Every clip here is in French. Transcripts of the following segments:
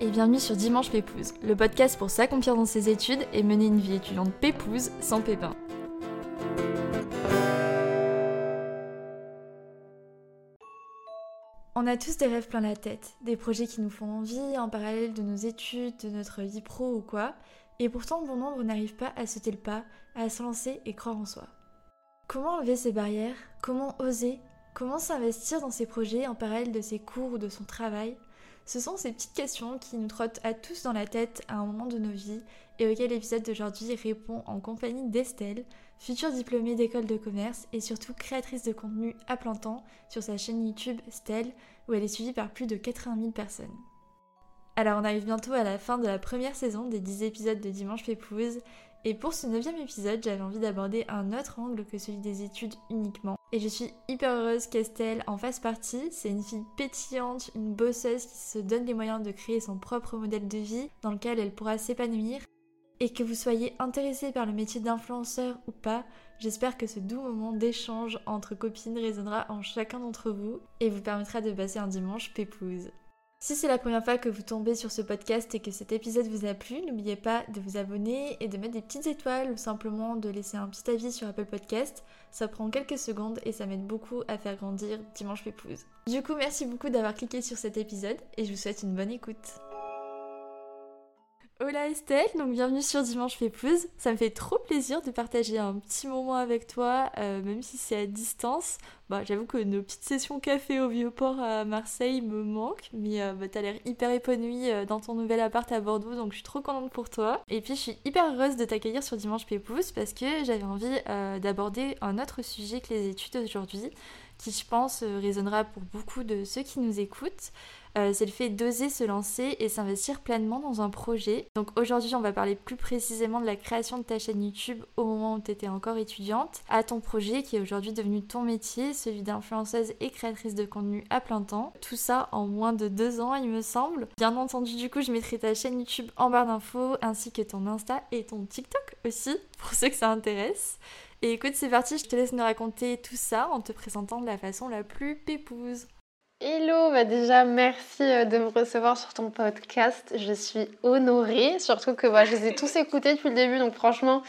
et bienvenue sur Dimanche Pépouze, le podcast pour s'accomplir dans ses études et mener une vie étudiante pépouze sans pépin. On a tous des rêves plein la tête, des projets qui nous font envie en parallèle de nos études, de notre vie pro ou quoi, et pourtant bon nombre n'arrivent pas à sauter le pas, à se lancer et croire en soi. Comment enlever ces barrières? Comment oser? Comment s'investir dans ces projets en parallèle de ses cours ou de son travail? Ce sont ces petites questions qui nous trottent à tous dans la tête à un moment de nos vies et auxquelles l'épisode d'aujourd'hui répond en compagnie d'Estelle, future diplômée d'école de commerce et surtout créatrice de contenu à plein temps sur sa chaîne YouTube Stelle où elle est suivie par plus de 80 000 personnes. Alors on arrive bientôt à la fin de la première saison des 10 épisodes de Dimanche Pépouze et pour ce neuvième épisode, j'avais envie d'aborder un autre angle que celui des études uniquement. Et je suis hyper heureuse qu'Estelle en fasse partie. C'est une fille pétillante, une bosseuse qui se donne les moyens de créer son propre modèle de vie dans lequel elle pourra s'épanouir. Et que vous soyez intéressé par le métier d'influenceur ou pas, j'espère que ce doux moment d'échange entre copines résonnera en chacun d'entre vous et vous permettra de passer un dimanche pépouze. Si c'est la première fois que vous tombez sur ce podcast et que cet épisode vous a plu, n'oubliez pas de vous abonner et de mettre des petites étoiles ou simplement de laisser un petit avis sur Apple Podcast. Ça prend quelques secondes et ça m'aide beaucoup à faire grandir Dimanche Pépouze. Du coup, merci beaucoup d'avoir cliqué sur cet épisode et je vous souhaite une bonne écoute. Hola Estelle, donc bienvenue sur Dimanche Pépouze. Ça me fait trop plaisir de partager un petit moment avec toi, euh, même si c'est à distance. Bah, J'avoue que nos petites sessions café au Vieux-Port à Marseille me manquent, mais euh, bah, t'as l'air hyper épanouie euh, dans ton nouvel appart à Bordeaux, donc je suis trop contente pour toi. Et puis je suis hyper heureuse de t'accueillir sur Dimanche Pépouze parce que j'avais envie d'aborder un autre sujet que les études aujourd'hui, qui je pense résonnera pour beaucoup de ceux qui nous écoutent. Euh, c'est le fait d'oser se lancer et s'investir pleinement dans un projet. Donc aujourd'hui, on va parler plus précisément de la création de ta chaîne YouTube au moment où tu étais encore étudiante, à ton projet qui est aujourd'hui devenu ton métier, celui d'influenceuse et créatrice de contenu à plein temps. Tout ça en moins de deux ans, il me semble. Bien entendu, du coup, je mettrai ta chaîne YouTube en barre d'infos ainsi que ton Insta et ton TikTok aussi, pour ceux que ça intéresse. Et écoute, c'est parti, je te laisse nous raconter tout ça en te présentant de la façon la plus pépouse. Hello, bah déjà merci euh, de me recevoir sur ton podcast. Je suis honorée, surtout que bah, je les ai tous écoutés depuis le début, donc franchement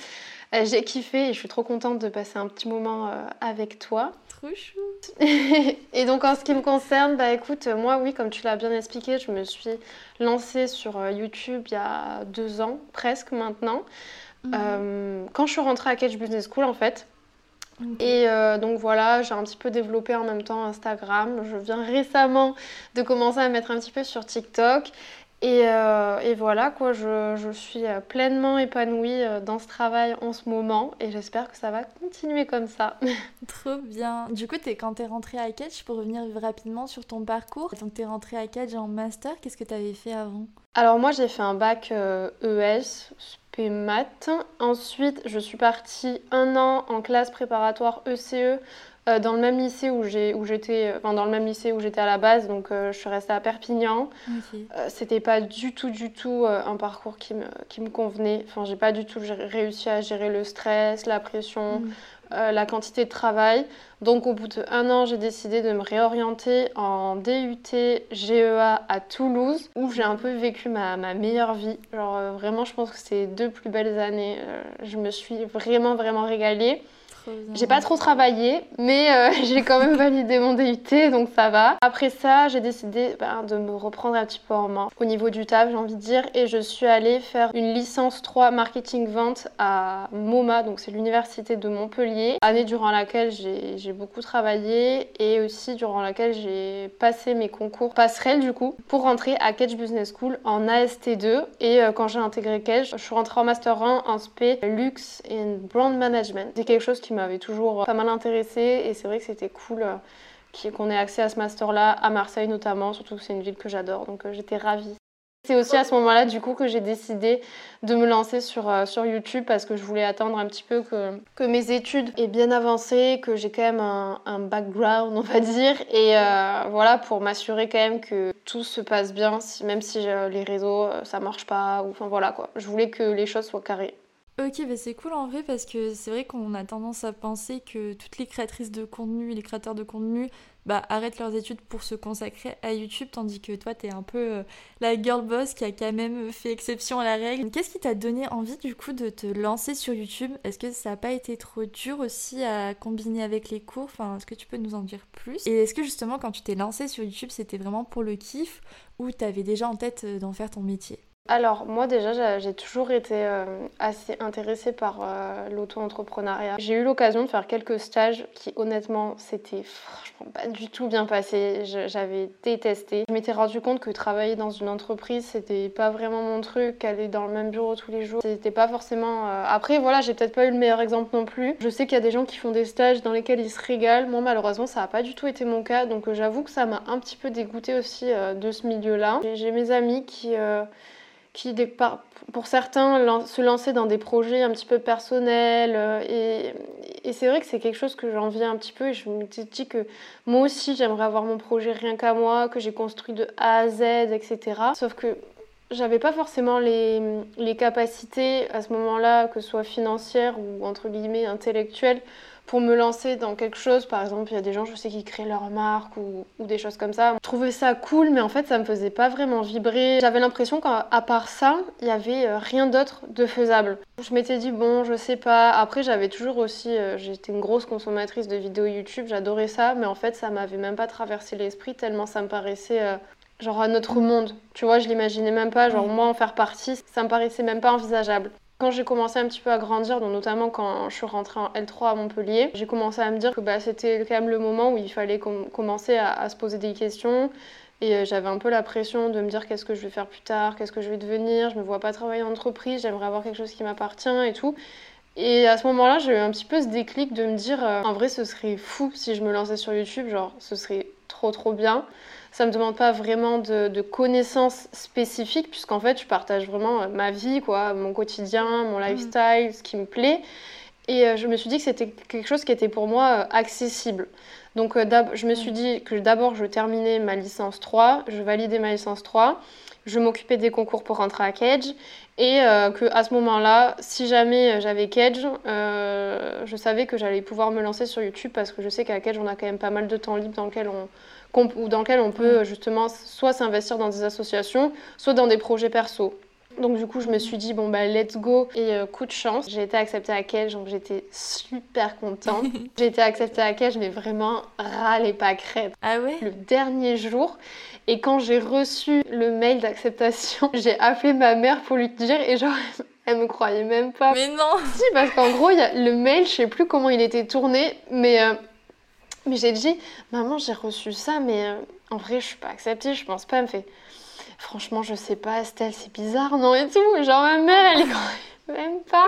euh, j'ai kiffé et je suis trop contente de passer un petit moment euh, avec toi. Trop chou. et donc en ce qui me concerne, bah écoute, moi oui, comme tu l'as bien expliqué, je me suis lancée sur YouTube il y a deux ans, presque maintenant. Mhm. quand je suis rentrée à Catch Business School en fait, et euh, donc voilà, j'ai un petit peu développé en même temps Instagram. Je viens récemment de commencer à mettre un petit peu sur TikTok. Et, euh, voilà, quoi, je, je, suis pleinement épanouie euh, dans ce travail en ce moment et j'espère que ça va continuer comme ça. Trop bien. Du coup, es, quand tu es rentrée à Catch, pour revenir rapidement sur ton parcours, donc tu es rentrée à Catch en master, qu'est-ce que tu avais fait avant? Alors moi, j'ai fait un bac ES, maths. Ensuite, je suis partie un an en classe préparatoire ECE e, euh, dans le même lycée où j'étais, enfin, dans le même lycée où j'étais à la base, donc euh, je suis restée à Perpignan. Euh, c'était pas du tout, du tout un parcours qui me, qui me convenait. Enfin, j'ai pas du tout réussi à gérer le stress, la pression. Mm. Euh, la quantité de travail. Donc au bout d'un an, j'ai décidé de me réorienter en DUT GEA à Toulouse, où j'ai un peu vécu ma, meilleure vie. Genre euh, vraiment, je pense que c'est deux plus belles années. Euh, je me suis vraiment, vraiment régalée. J'ai pas trop travaillé, mais euh, j'ai quand même validé mon DUT, donc ça va. Après ça, j'ai décidé ben, de me reprendre un petit peu en main au niveau du taf, j'ai envie de dire, et je suis allée faire une licence 3 marketing vente à MoMA, donc c'est l'université de Montpellier, année durant laquelle j'ai beaucoup travaillé et aussi durant laquelle j'ai passé mes concours passerelles du coup pour rentrer à Catch Business School en AST2 et euh, quand j'ai intégré Catch, je suis rentrée en master 1 en SP Luxe and Brand Management. C'est quelque chose qui m'avait toujours pas mal intéressée et c'est vrai que c'était cool euh, qu'on ait accès à ce master-là, à Marseille notamment, surtout que c'est une ville que j'adore, donc euh, j'étais ravie. C'est aussi à ce moment-là, du coup, que j'ai décidé de me lancer sur, euh, sur YouTube parce que je voulais attendre un petit peu que, que mes études aient bien avancé, que j'ai quand même un, un, background, on va dire, et voilà, pour m'assurer quand même que tout se passe bien, même si les réseaux, ça marche pas, enfin voilà quoi. Je voulais que les choses soient carrées. Ok, bah c'est cool en vrai parce que c'est vrai qu'on a tendance à penser que toutes les créatrices de contenu et les créateurs de contenu bah, arrêtent leurs études pour se consacrer à YouTube, tandis que toi, t'es un peu euh, la girl boss qui a quand même fait exception à la règle. Qu'est-ce qui t'a donné envie du coup de te lancer sur YouTube? Est-ce que ça n'a pas été trop dur aussi à combiner avec les cours? Enfin, est-ce que tu peux nous en dire plus? Et est-ce que justement, quand tu t'es lancé sur YouTube, c'était vraiment pour le kiff? Ou t'avais déjà en tête euh, d'en faire ton métier? Alors moi déjà j'ai toujours été euh, assez intéressée par euh, l'auto-entrepreneuriat. J'ai eu l'occasion de faire quelques stages qui honnêtement c'était franchement pas du tout bien passé. J'avais détesté. Je m'étais rendu compte que travailler dans une entreprise c'était pas vraiment mon truc. Aller dans le même bureau tous les jours c'était pas forcément... Euh, après voilà j'ai peut-être pas eu le meilleur exemple non plus. Je sais qu'il y a des gens qui font des stages dans lesquels ils se régalent. Moi malheureusement ça a pas du tout été mon cas donc j'avoue que ça m'a un petit peu dégoûté aussi de ce milieu-là. J'ai mes amis qui qui, pour certains, se lancer dans des projets un petit peu personnels. Euh, et, c'est vrai que c'est quelque chose que j'envie un petit peu. Et je me dis que moi aussi, j'aimerais avoir mon projet rien qu'à moi, que j'ai construit de A à Z, etc. Sauf que j'avais pas forcément les, les capacités à ce moment-là, que ce soit financières ou entre guillemets intellectuelles, pour me lancer dans quelque chose. Par exemple, il y a des gens, je sais, qui créent leur marque ou, des choses comme ça. Je trouvais ça cool, mais en fait, ça me faisait pas vraiment vibrer. J'avais l'impression qu'à part ça, il y avait euh, rien d'autre de faisable. Je m'étais dit, bon, je sais pas. Après, j'avais toujours aussi, euh, j'étais une grosse consommatrice de vidéos YouTube, j'adorais ça, mais en fait, ça m'avait même pas traversé l'esprit tellement ça me paraissait. Euh, genre à notre monde, tu vois, je l'imaginais même pas, genre moi en faire partie, ça me paraissait même pas envisageable. Quand j'ai commencé un petit peu à grandir, donc notamment quand je suis rentrée en L3 à Montpellier, j'ai commencé à me dire que bah, c'était quand même le moment où il fallait commencer à, se poser des questions. Et euh, j'avais un peu la pression de me dire qu'est-ce que je vais faire plus tard, qu'est-ce que je vais devenir, je me vois pas travailler en entreprise, j'aimerais avoir quelque chose qui m'appartient et tout. Et à ce moment-là, j'ai eu un petit peu ce déclic de me dire, euh, en vrai, ce serait fou si je me lançais sur YouTube, genre, ce serait trop trop bien. Ça me demande pas vraiment de, connaissances spécifiques, puisqu'en fait, je partage vraiment euh, ma vie, quoi, mon quotidien, mon mm. lifestyle, ce qui me plaît. Et euh, je me suis dit que c'était quelque chose qui était pour moi euh, accessible. Donc je me suis mm. dit que d'abord je terminais ma licence 3, je validais ma licence 3, je m'occupais des concours pour rentrer à Cage et que à ce moment-là, si jamais j'avais Cage, je savais que j'allais pouvoir me lancer sur YouTube parce que je sais qu'à Cage on a quand même pas mal de temps libre dans lequel on, ou dans lequel on peut justement soit s'investir dans des associations, soit dans des projets perso. Donc du coup, je me suis dit, bon, bah, let's go. Et euh, coup de chance, j'ai été acceptée à Cage, donc j'étais super contente. j'ai été acceptée à Cage, mais vraiment râle pas crête. Ah ouais? Le dernier jour. Et quand j'ai reçu le mail d'acceptation, j'ai appelé ma mère pour lui dire, et genre, elle me croyait même pas. Mais non Si, parce qu'en gros, y a le mail, je sais plus comment il était tourné, mais... Euh, mais j'ai dit, maman, j'ai reçu ça, mais euh, en vrai, je suis pas acceptée, je pense pas. Elle me fait, franchement, je sais pas, Estelle, c'est bizarre, non et tout. Genre, ma mère, elle est même pas.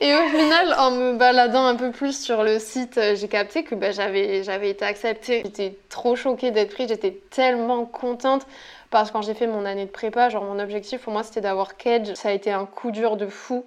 Et au final, en me baladant un peu plus sur le site, euh, j'ai capté que bah, j'avais, j'avais été acceptée. J'étais trop choquée d'être prise, j'étais tellement contente. Parce que quand j'ai fait mon année de prépa, genre mon objectif pour moi c'était d'avoir Cage. Ça a été un coup dur de fou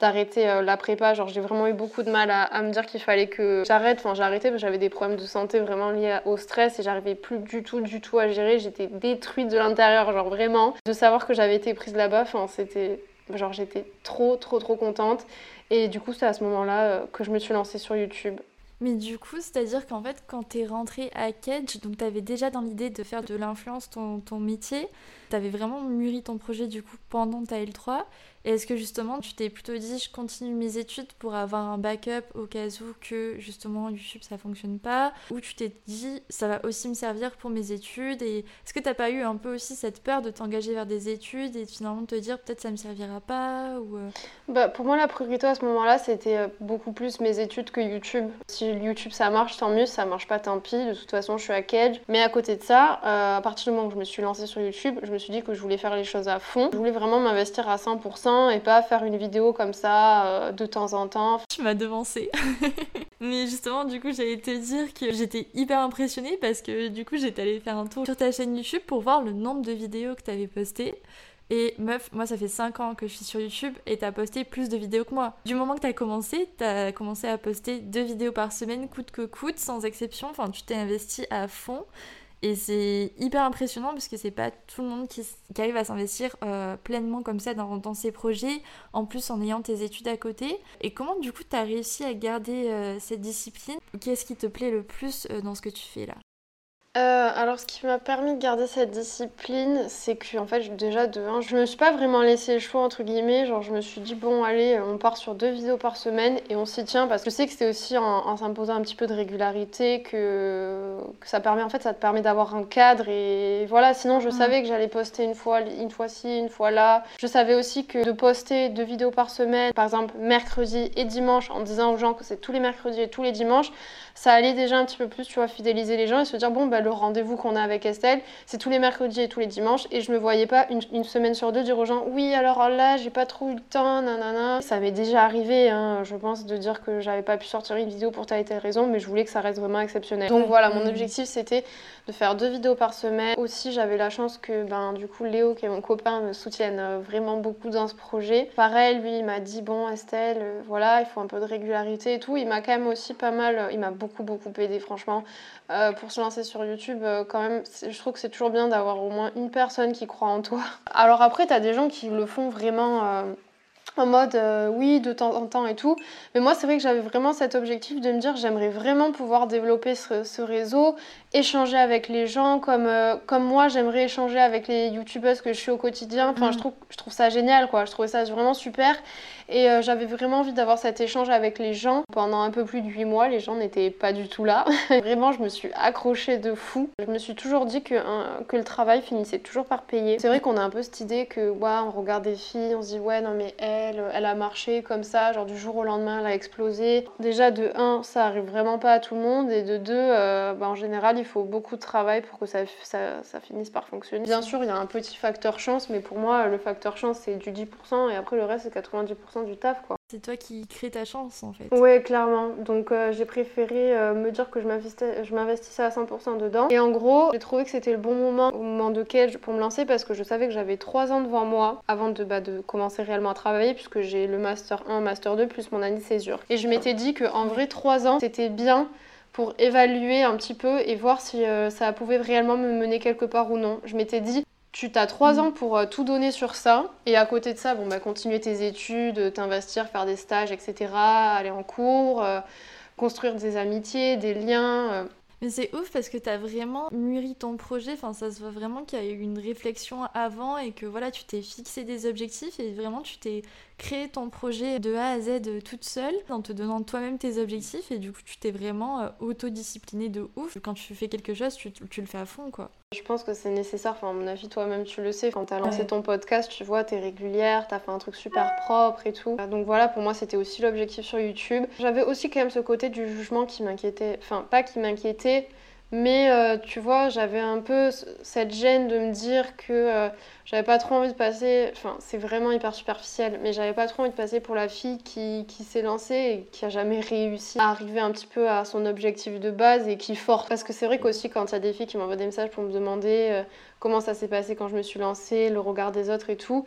d'arrêter euh, la prépa. Genre, j'ai vraiment eu beaucoup de mal à, me dire qu'il fallait que j'arrête. Enfin, j'ai arrêté parce que j'avais des problèmes de santé vraiment liés au stress et j'arrivais plus du tout, du tout à gérer. J'étais détruite de l'intérieur, genre vraiment. De savoir que j'avais été prise là-bas, enfin, c'était. Genre, j'étais trop, trop, trop contente. Et du coup, c'est à ce moment-là euh, que je me suis lancée sur YouTube. Mais du coup, c'est-à-dire qu'en fait, quand t'es rentrée à Cage, donc t'avais déjà dans l'idée de faire de l'influence ton, ton métier, t'avais vraiment mûri ton projet du coup pendant ta L3, est-ce que justement tu t'es plutôt dit je continue mes études pour avoir un backup au cas où que justement YouTube ça fonctionne pas? Ou tu t'es dit ça va aussi me servir pour mes études? Et est-ce que t'as pas eu un peu aussi cette peur de t'engager vers des études et finalement de te dire peut-être ça me servira pas ou... Euh? Bah, pour moi la priorité à ce moment-là c'était euh, beaucoup plus mes études que YouTube. Si YouTube ça marche tant mieux, ça marche pas tant pis. De toute façon je suis à Cage. Mais à côté de ça, euh, à partir du moment où je me suis lancée sur YouTube, je me suis dit que je voulais faire les choses à fond. Je voulais vraiment m'investir à 100% et pas faire une vidéo comme ça euh, de temps en temps. Tu m'as devancé. Mais justement, du coup, j'allais te dire que j'étais hyper impressionnée parce que du coup, j'étais allée faire un tour sur ta chaîne YouTube pour voir le nombre de vidéos que tu avais postées. Et meuf, moi ça fait 5 ans que je suis sur YouTube et t'as posté plus de vidéos que moi. Du moment que t'as commencé, t'as commencé à poster deux vidéos par semaine, coûte que coûte, sans exception. Enfin, tu t'es investi à fond. Et c'est hyper impressionnant parce que c'est pas tout le monde qui, arrive à s'investir euh, pleinement comme ça dans, dans, ses projets, en plus en ayant tes études à côté. Et comment du coup tu as réussi à garder euh, cette discipline? Qu'est-ce qui te plaît le plus euh, dans ce que tu fais là? Euh, alors, ce qui m'a permis de garder cette discipline, c'est que, en fait, déjà, de un, je me suis pas vraiment laissé le choix, entre guillemets. Genre, je me suis dit, bon, allez, on part sur deux vidéos par semaine et on s'y tient parce que je sais que c'était aussi en, s'imposant un petit peu de régularité que, ça permet, en fait, ça te permet d'avoir un cadre et voilà. Sinon, je savais que j'allais poster une fois, une fois ci, une fois là. Je savais aussi que de poster deux vidéos par semaine, par exemple, mercredi et dimanche, en disant aux gens que c'est tous les mercredis et tous les dimanches, ça allait déjà un petit peu plus, tu vois, fidéliser les gens et se dire, bon, bah, le rendez-vous qu'on a avec Estelle, c'est tous les mercredis et tous les dimanches. Et je me voyais pas une, semaine sur deux dire aux gens, oui, alors là, j'ai pas trop eu le temps, nanana. Ça m'est déjà arrivé, hein, je pense, de dire que j'avais pas pu sortir une vidéo pour telle et telle raison, mais je voulais que ça reste vraiment exceptionnel. Donc voilà, mon objectif, c'était de faire deux vidéos par semaine. Aussi, j'avais la chance que, ben, du coup, Léo, qui est mon copain, me soutienne euh, vraiment beaucoup dans ce projet. Pareil, lui, il m'a dit, bon, Estelle, euh, voilà, il faut un peu de régularité et tout. Il m'a quand même aussi pas mal, il m'a beaucoup, beaucoup aidé, franchement. Euh, pour se lancer sur YouTube, euh, quand même, je trouve que c'est toujours bien d'avoir au moins une personne qui croit en toi. Alors après, tu as des gens qui le font vraiment euh, en mode oui, de temps en temps et tout. Mais moi, c'est vrai que j'avais vraiment cet objectif de me dire j'aimerais vraiment pouvoir développer ce, réseau, échanger avec les gens comme, comme moi, j'aimerais échanger avec les YouTubeuses que je suis au quotidien. Enfin, je, mm. trouve, je trouve ça génial, quoi. Je trouvais ça vraiment super. Et euh, j'avais vraiment envie d'avoir cet échange avec les gens. Pendant un peu plus de 8 mois, les gens n'étaient pas du tout là. vraiment, je me suis accrochée de fou. Je me suis toujours dit que, que le travail finissait toujours par payer. C'est vrai qu'on a un peu cette idée que, ouais, on regarde des filles, on se dit, ouais, non, mais elle, elle a marché comme ça, genre du jour au lendemain, elle a explosé. Déjà, de 1, ça arrive vraiment pas à tout le monde. Et de 2, euh, bah, en général, il faut beaucoup de travail pour que ça, ça finisse par fonctionner. Bien sûr, il y a un petit facteur chance, mais pour moi, le facteur chance, c'est du 10% et après, le reste, c'est 90% du taf quoi. C'est toi qui crée ta chance en fait. Ouais, clairement. Donc euh, j'ai préféré euh, me dire que je m'investissais à 100% dedans. Et en gros, j'ai trouvé que c'était le bon moment au moment de Cage pour me lancer parce que je savais que j'avais 3 ans devant moi avant de, bah, de commencer réellement à travailler puisque j'ai le Master 1, Master 2 plus mon année de césure. Et je m'étais dit qu'en vrai 3 ans c'était bien pour évaluer un petit peu et voir si euh, ça pouvait réellement me mener quelque part ou non. Je m'étais dit, tu as trois mm. ans pour euh, tout donner sur ça. Et à côté de ça, bon, bah, continuer tes études, t'investir, faire des stages, etc. Aller en cours, euh, construire des amitiés, des liens. Euh. Mais c'est ouf parce que tu as vraiment mûri ton projet. Enfin, ça se voit vraiment qu'il y a eu une réflexion avant et que voilà, tu t'es fixé des objectifs et vraiment tu t'es créer ton projet de A à Z toute seule en te donnant toi-même tes objectifs et du coup tu t'es vraiment euh, autodiscipliné de ouf. Quand tu fais quelque chose, tu, tu le fais à fond quoi. Je pense que c'est nécessaire, enfin à mon avis toi-même tu le sais, quand t'as lancé ton podcast, tu vois, t'es régulière, t'as fait un truc super propre et tout. Donc voilà, pour moi c'était aussi l'objectif sur YouTube. J'avais aussi quand même ce côté du jugement qui m'inquiétait, enfin pas qui m'inquiétait, mais euh, tu vois, j'avais un peu cette gêne de me dire que euh, j'avais pas trop envie de passer, enfin c'est vraiment hyper superficiel, mais j'avais pas trop envie de passer pour la fille qui, qui s'est lancée et qui a jamais réussi à arriver un petit peu à son objectif de base et qui force. Parce que c'est vrai qu'aussi quand il y a des filles qui m'envoient des messages pour me demander euh, comment ça s'est passé quand je me suis lancée, le regard des autres et tout,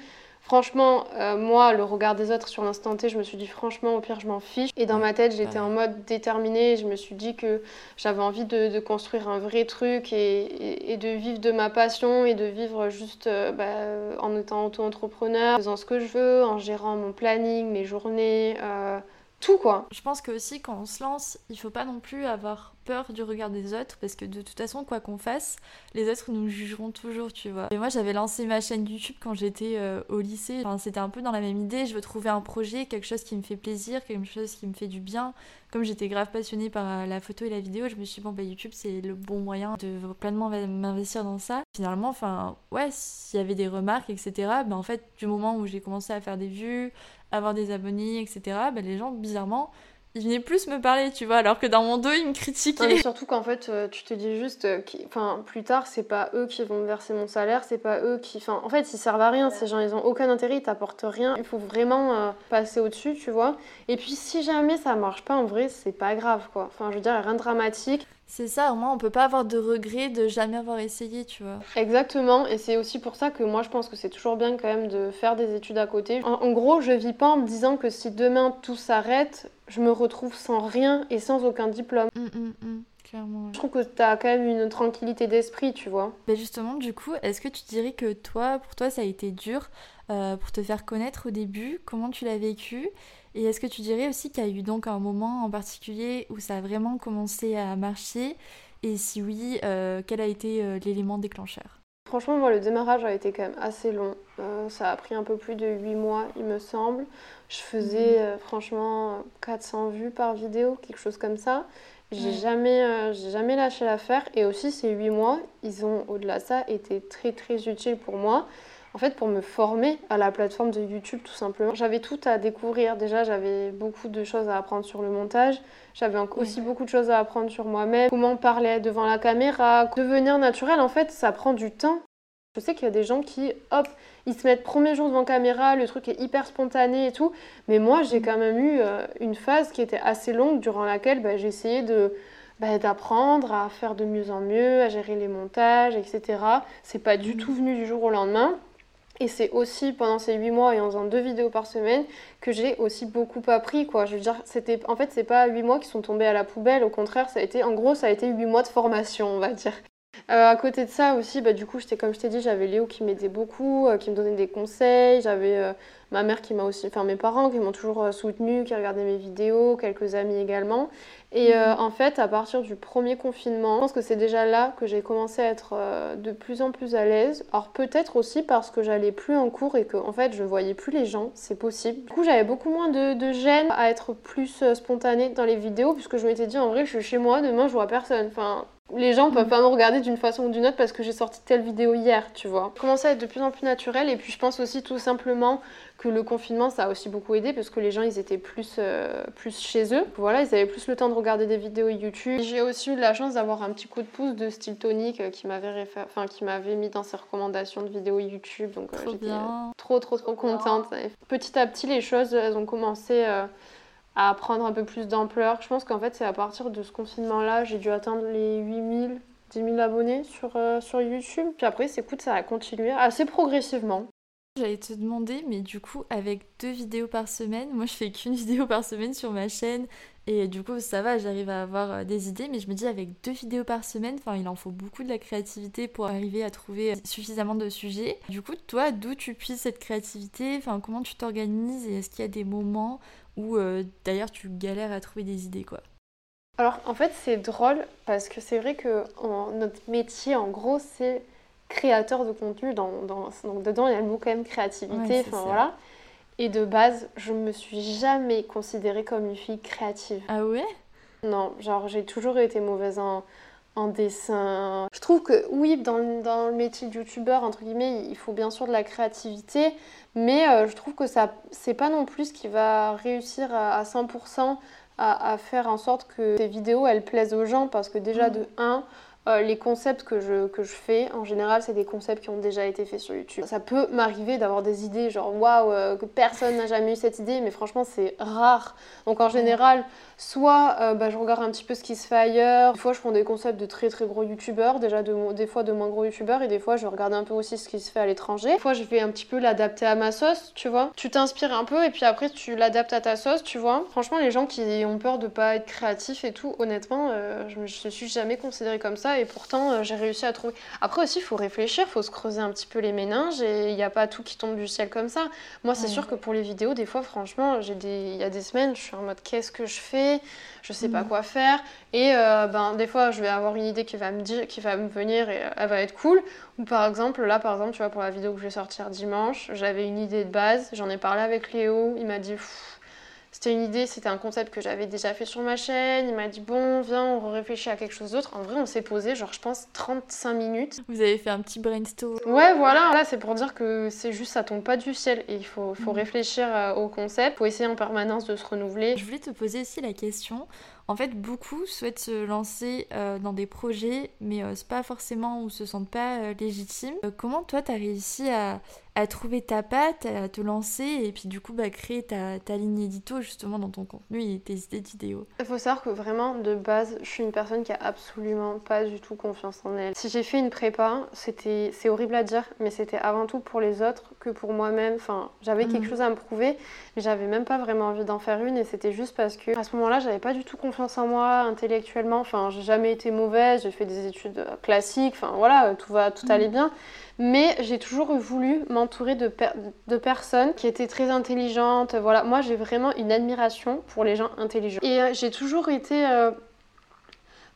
Franchement, euh, moi, le regard des autres sur l'instant T, je me suis dit franchement, au pire, je m'en fiche. Et dans ma tête, j'étais en mode déterminée. Je me suis dit que j'avais envie de, construire un vrai truc et, de vivre de ma passion et de vivre juste euh, bah, en étant auto-entrepreneur, faisant ce que je veux, en gérant mon planning, mes journées. Euh, tout quoi. Je pense que aussi quand on se lance, il faut pas non plus avoir peur du regard des autres parce que de toute façon quoi qu'on fasse, les autres nous jugeront toujours, tu vois. Et moi j'avais lancé ma chaîne YouTube quand j'étais euh, au lycée. Enfin, c'était un peu dans la même idée, je veux trouver un projet, quelque chose qui me fait plaisir, quelque chose qui me fait du bien. Comme j'étais grave passionnée par euh, la photo et la vidéo, je me suis dit bon bah YouTube c'est le bon moyen de pleinement m'investir dans ça. Finalement, enfin ouais, s'il y avait des remarques, etc. Ben en fait du moment où j'ai commencé à faire des vues, avoir des abonnés, etc., ben, les gens, bizarrement, ils venaient plus me parler, tu vois, alors que dans mon dos, ils me critiquaient. surtout qu'en fait, euh, tu te dis juste, euh, enfin, plus tard, c'est pas eux qui vont me verser mon salaire, c'est pas eux qui. Enfin, en fait, ils servent à rien, ces gens, ils ont aucun intérêt, ils t'apportent rien. Il faut vraiment euh, passer au-dessus, tu vois. Et puis, si jamais ça marche pas, en vrai, c'est pas grave, quoi. Enfin, je veux dire, rien de dramatique. C'est ça, au moins on peut pas avoir de regret de jamais avoir essayé, tu vois. Exactement, et c'est aussi pour ça que moi je pense que c'est toujours bien quand même de faire des études à côté. En, gros, je vis pas en me disant que si demain tout s'arrête, je me retrouve sans rien et sans aucun diplôme. Hum, hum, hum. Clairement. Je trouve que tu as quand même une tranquillité d'esprit, tu vois. Bah justement, du coup, est-ce que tu dirais que toi, pour toi, ça a été dur euh, pour te faire connaître au début? Comment tu l'as vécu? Et est-ce que tu dirais aussi qu'il y a eu donc un moment en particulier où ça a vraiment commencé à marcher? Et si oui, euh, quel a été euh, l'élément déclencheur? Franchement, moi, le démarrage a été quand même assez long. ça a pris un peu plus de 8 mois, il me semble. Je faisais mhm. franchement 400 vues par vidéo, quelque chose comme ça. J'ai jamais, euh, jamais lâché l'affaire. Et aussi, ces huit mois, ils ont, au-delà de ça, été très, très utiles pour moi. En fait, pour me former à la plateforme de YouTube, tout simplement. J'avais tout à découvrir. Déjà, j'avais beaucoup de choses à apprendre sur le montage. J'avais aussi beaucoup de choses à apprendre sur moi-même. Comment parler devant la caméra. Devenir naturel, en fait, ça prend du temps. Je sais qu'il y a des gens qui, hop, ils se mettent premier jour devant caméra, le truc est hyper spontané et tout. Mais moi, j'ai quand même eu euh, une phase qui était assez longue durant laquelle bah, j'ai essayé bah, d'apprendre à faire de mieux en mieux, à gérer les montages, etc. C'est pas du tout venu du jour au lendemain. Et c'est aussi pendant ces 8 mois et en faisant deux vidéos par semaine que j'ai aussi beaucoup appris quoi. Je veux dire, c'était en fait c'est pas 8 mois qui sont tombés à la poubelle, au contraire, ça a été en gros ça a été 8 mois de formation, on va dire. Euh, à côté de ça aussi, bah, du coup, j'étais comme je t'ai dit, j'avais Léo qui m'aidait beaucoup, euh, qui me donnait des conseils. J'avais euh, ma mère qui m'a aussi, enfin mes parents qui m'ont toujours soutenu, qui regardaient mes vidéos, quelques amis également. Et mhm. en fait, à partir du premier confinement, je pense que c'est déjà là que j'ai commencé à être de plus en plus à l'aise. Alors peut-être aussi parce que j'allais plus en cours et que en fait je voyais plus les gens, c'est possible. Du coup, j'avais beaucoup moins de, de, gêne à être plus spontanée dans les vidéos puisque je m'étais dit en vrai, je suis chez moi, demain je vois personne. Enfin, les gens peuvent mm. pas me regarder d'une façon ou d'une autre parce que j'ai sorti telle vidéo hier, tu vois. Commencer à être de plus en plus naturel et puis je pense aussi tout simplement que le confinement ça a aussi beaucoup aidé parce que les gens ils étaient plus, euh, plus chez eux. Voilà, ils avaient plus le temps de regarder des vidéos YouTube. J'ai aussi eu de la chance d'avoir un petit coup de pouce de Style Tonic euh, qui m'avait enfin, qui m'avait mis dans ses recommandations de vidéos YouTube donc euh, j'étais trop trop trop contente. Petit à petit les choses elles ont commencé à prendre un peu plus d'ampleur. Je pense qu'en fait, c'est à partir de ce confinement-là, j'ai dû atteindre les 8000, 10 000 abonnés sur, euh, sur YouTube. Puis après, c'est cool, ça a continué assez progressivement. J'allais te demander, mais du coup, avec deux vidéos par semaine, moi je fais qu'une vidéo par semaine sur ma chaîne, et du coup, ça va, j'arrive à avoir euh, des idées, mais je me dis, avec deux vidéos par semaine, il en faut beaucoup de la créativité pour arriver à trouver suffisamment de sujets. Du coup, toi, d'où tu puisses cette créativité? Comment tu t'organises? Et est-ce qu'il y a des moments ou euh, d'ailleurs tu galères à trouver des idées quoi. Alors en fait c'est drôle parce que c'est vrai que notre métier en gros c'est créateur de contenu. Dans, donc dedans il y a le mot quand même créativité. enfin voilà. Et de base je me suis jamais considérée comme une fille créative. Ah ouais? Non, genre j'ai toujours été mauvaise en, en dessin. Je trouve que oui, dans, le métier de youtubeur, entre guillemets, il faut bien sûr de la créativité, mais euh, je trouve que ça c'est pas non plus ce qui va réussir à, 100% à, faire en sorte que tes vidéos elles plaisent aux gens parce que déjà mm. de 1 euh, les concepts que je, que je fais, en général, c'est des concepts qui ont déjà été faits sur YouTube. Ça peut m'arriver d'avoir des idées genre waouh, euh, que personne n'a jamais eu cette idée, mais franchement, c'est rare. Donc en général, soit euh, bah, je regarde un petit peu ce qui se fait ailleurs. Des fois, je prends des concepts de très très gros youtubeurs, déjà de, des fois de moins gros youtubeurs, et des fois, je regarde un peu aussi ce qui se fait à l'étranger. Des fois, je vais un petit peu l'adapter à ma sauce, tu vois. Tu t'inspires un peu, et puis après, tu l'adaptes à ta sauce, tu vois. Franchement, les gens qui ont peur de pas être créatifs et tout, honnêtement, je me suis jamais considérée comme ça et pourtant euh, j'ai réussi à trouver. Après aussi, il faut réfléchir, il faut se creuser un petit peu les méninges et il n'y a pas tout qui tombe du ciel comme ça. Moi, c'est sûr que pour les vidéos, des fois, franchement, des... il y a des semaines, je suis en mode qu'est-ce que je fais? Je sais pas mm. quoi faire. Et euh, ben, des fois, je vais avoir une idée qui va me, dire, qui va me venir et elle va être cool. Ou par exemple, là, par exemple, tu vois, pour la vidéo que je vais sortir dimanche, j'avais une idée de base, j'en ai parlé avec Léo, il m'a dit c'était une idée, c'était un concept que j'avais déjà fait sur ma chaîne. Il m'a dit bon, viens, on réfléchit à quelque chose d'autre. En vrai, on s'est posé, genre, je pense 35 minutes. Vous avez fait un petit brainstorm. Ouais, voilà. Là, c'est pour dire que c'est juste, ça tombe pas du ciel. Et il faut, faut mm. réfléchir euh, au concept. Il faut essayer en permanence de se renouveler. Je voulais te poser aussi la question. En fait, beaucoup souhaitent se lancer euh, dans des projets, mais euh, c'est pas forcément ou se sentent pas légitimes. comment toi, tu as réussi à, à trouver ta patte, à te lancer et puis du coup bah, créer ta, ta, ligne édito justement dans ton contenu et tes idées vidéo? Il faut savoir que vraiment de base je suis une personne qui a absolument pas du tout confiance en elle. Si j'ai fait une prépa, c'était c'est horrible à dire mais c'était avant tout pour les autres que pour moi-même. Enfin j'avais quelque mm. chose à me prouver mais j'avais même pas vraiment envie d'en faire une et c'était juste parce que à ce moment-là j'avais pas du tout confiance confiance en moi intellectuellement. Enfin, j'ai jamais été mauvaise, j'ai fait des études classiques, enfin voilà, tout, va, tout allait mm. bien. Mais j'ai toujours voulu m'entourer de, de, personnes qui étaient très intelligentes. Voilà, moi j'ai vraiment une admiration pour les gens intelligents. Et euh, j'ai toujours été euh,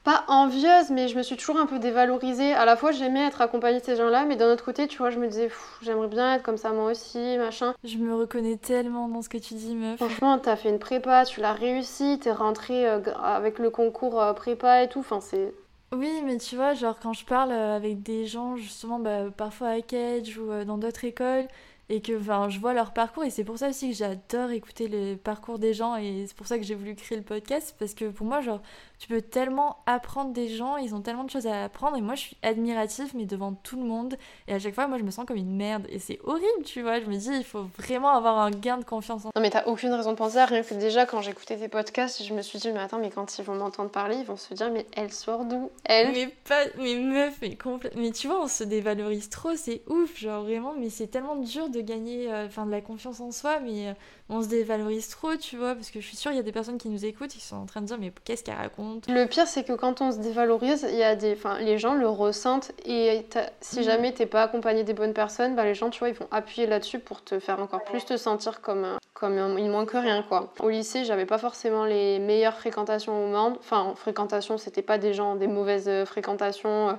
pas envieuse, mais je me suis toujours un peu dévalorisée. À la fois, j'aimais être accompagnée de ces gens-là, mais d'un autre côté, tu vois, je me disais, j'aimerais bien être comme ça moi aussi, machin. Je me reconnais tellement dans ce que tu dis, meuf. Franchement, t'as fait une prépa, tu l'as réussi, t'es rentrée euh, avec le concours euh, prépa et tout, enfin, c'est. Oui, mais tu vois, genre quand je parle euh, avec des gens, justement, bah, parfois à Cage ou dans d'autres écoles, et que enfin, je vois leur parcours et c'est pour ça aussi que j'adore écouter les parcours des gens et c'est pour ça que j'ai voulu créer le podcast parce que pour moi genre tu peux tellement apprendre des gens, ils ont tellement de choses à apprendre et moi je suis admiratif mais devant tout le monde et à chaque fois moi je me sens comme une merde et c'est horrible tu vois, je me dis il faut vraiment avoir un gain de confiance en Non mais t'as aucune raison de penser à rien que déjà quand j'écoutais tes podcasts je me suis dit mais attends mais quand ils vont m'entendre parler ils vont se dire mais elle sort d'où Elle? Mais pas, mais meuf mais complètement, mais tu vois on se dévalorise trop c'est ouf genre vraiment mais c'est tellement dur de gagner euh, enfin de la confiance en soi mais euh, on se dévalorise trop, tu vois, parce que je suis sûre, il y a des personnes qui nous écoutent qui sont en train de dire, mais qu'est-ce qu'elle raconte? Le pire, c'est que quand on se dévalorise, il y a des, enfin, les gens le ressentent et si mm. jamais t'es pas accompagné des bonnes personnes, bah, les gens, tu vois, ils vont appuyer là-dessus pour te faire encore plus te sentir comme, comme il manque rien, quoi. Au lycée, j'avais pas forcément les meilleures fréquentations au monde. Enfin, fréquentation, c'était pas des gens, des mauvaises euh, fréquentations. Euh,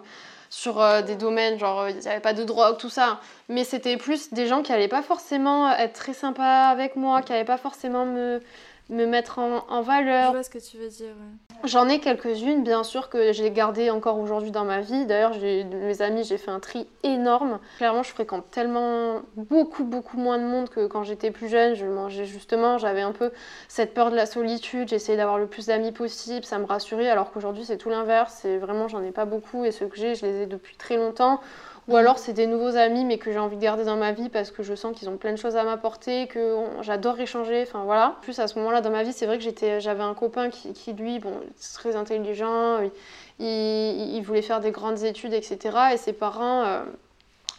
sur euh, des domaines, genre euh, il n'y avait pas de drogue, tout ça. Mais c'était plus des gens qui n'allaient pas forcément être très sympas avec moi, qui n'allaient pas forcément me, me mettre en, valeur. Je vois ce que tu veux dire. J'en ai quelques-unes, bien sûr, que j'ai gardées encore aujourd'hui dans ma vie. D'ailleurs, mes amis, j'ai fait un tri énorme. Clairement, je fréquente tellement beaucoup, beaucoup moins de monde que quand j'étais plus jeune. Je mangeais justement, j'avais un peu cette peur de la solitude. J'essayais d'avoir le plus d'amis possible, ça me rassurait. Alors qu'aujourd'hui, c'est tout l'inverse. C'est vraiment, j'en ai pas beaucoup et ceux que j'ai, je les ai depuis très longtemps. Ou alors c'est des nouveaux amis mais que j'ai envie de garder dans ma vie parce que je sens qu'ils ont plein de choses à m'apporter, que j'adore échanger, enfin voilà. En plus à ce moment-là dans ma vie c'est vrai que j'étais, j'avais un copain qui, lui, bon, très intelligent, il, il, voulait faire des grandes études, etc. Et ses parents... Euh,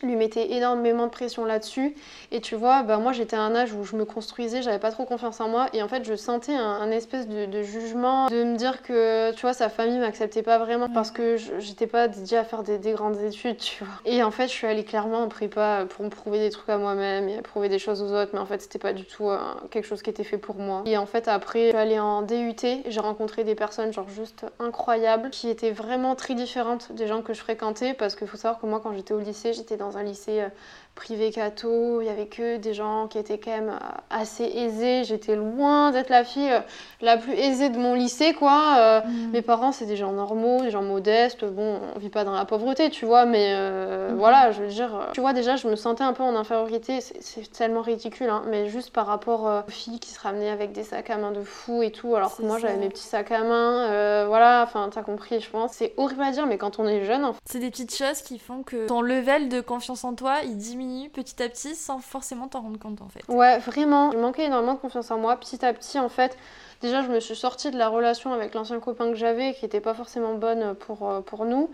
lui mettait énormément de pression là-dessus. Et tu vois, bah, moi j'étais à un âge où je me construisais, j'avais pas trop confiance en moi. Et en fait, je sentais un, espèce de, jugement, de me dire que, tu vois, sa famille m'acceptait pas vraiment parce que j'étais pas dédiée à faire des, grandes études, tu vois. Et en fait, je suis allée clairement en prépa pour me prouver des trucs à moi-même et prouver des choses aux autres. Mais en fait, c'était pas du tout euh, quelque chose qui était fait pour moi. Et en fait, après, je suis allée en DUT. J'ai rencontré des personnes, genre, juste incroyables, qui étaient vraiment très différentes des gens que je fréquentais. Parce qu'il faut savoir que moi, quand j'étais au lycée, j'étais dans un lycée euh, privé catho, il y avait que des gens qui étaient quand même euh, assez aisés. J'étais loin d'être la fille euh, la plus aisée de mon lycée, quoi. Mm. Mes parents, c'est des gens normaux, des gens modestes. Bon, on vit pas dans la pauvreté, tu vois, mais mm. voilà, je veux dire, tu vois, déjà, je me sentais un peu en infériorité. C'est tellement ridicule, hein, mais juste par rapport aux filles qui se ramenaient avec des sacs à main de fou et tout, alors que moi, j'avais mes petits sacs à main. voilà, enfin, t'as compris, je pense. C'est horrible à dire, mais quand on est jeune, en fait... c'est des petites choses qui font que ton level de confiance en toi, il diminue petit à petit sans forcément t'en rendre compte en fait. Ouais, vraiment. J'ai manqué énormément de confiance en moi. Petit à petit, en fait, déjà, je me suis sortie de la relation avec l'ancien copain que j'avais qui n'était pas forcément bonne pour, euh, pour nous.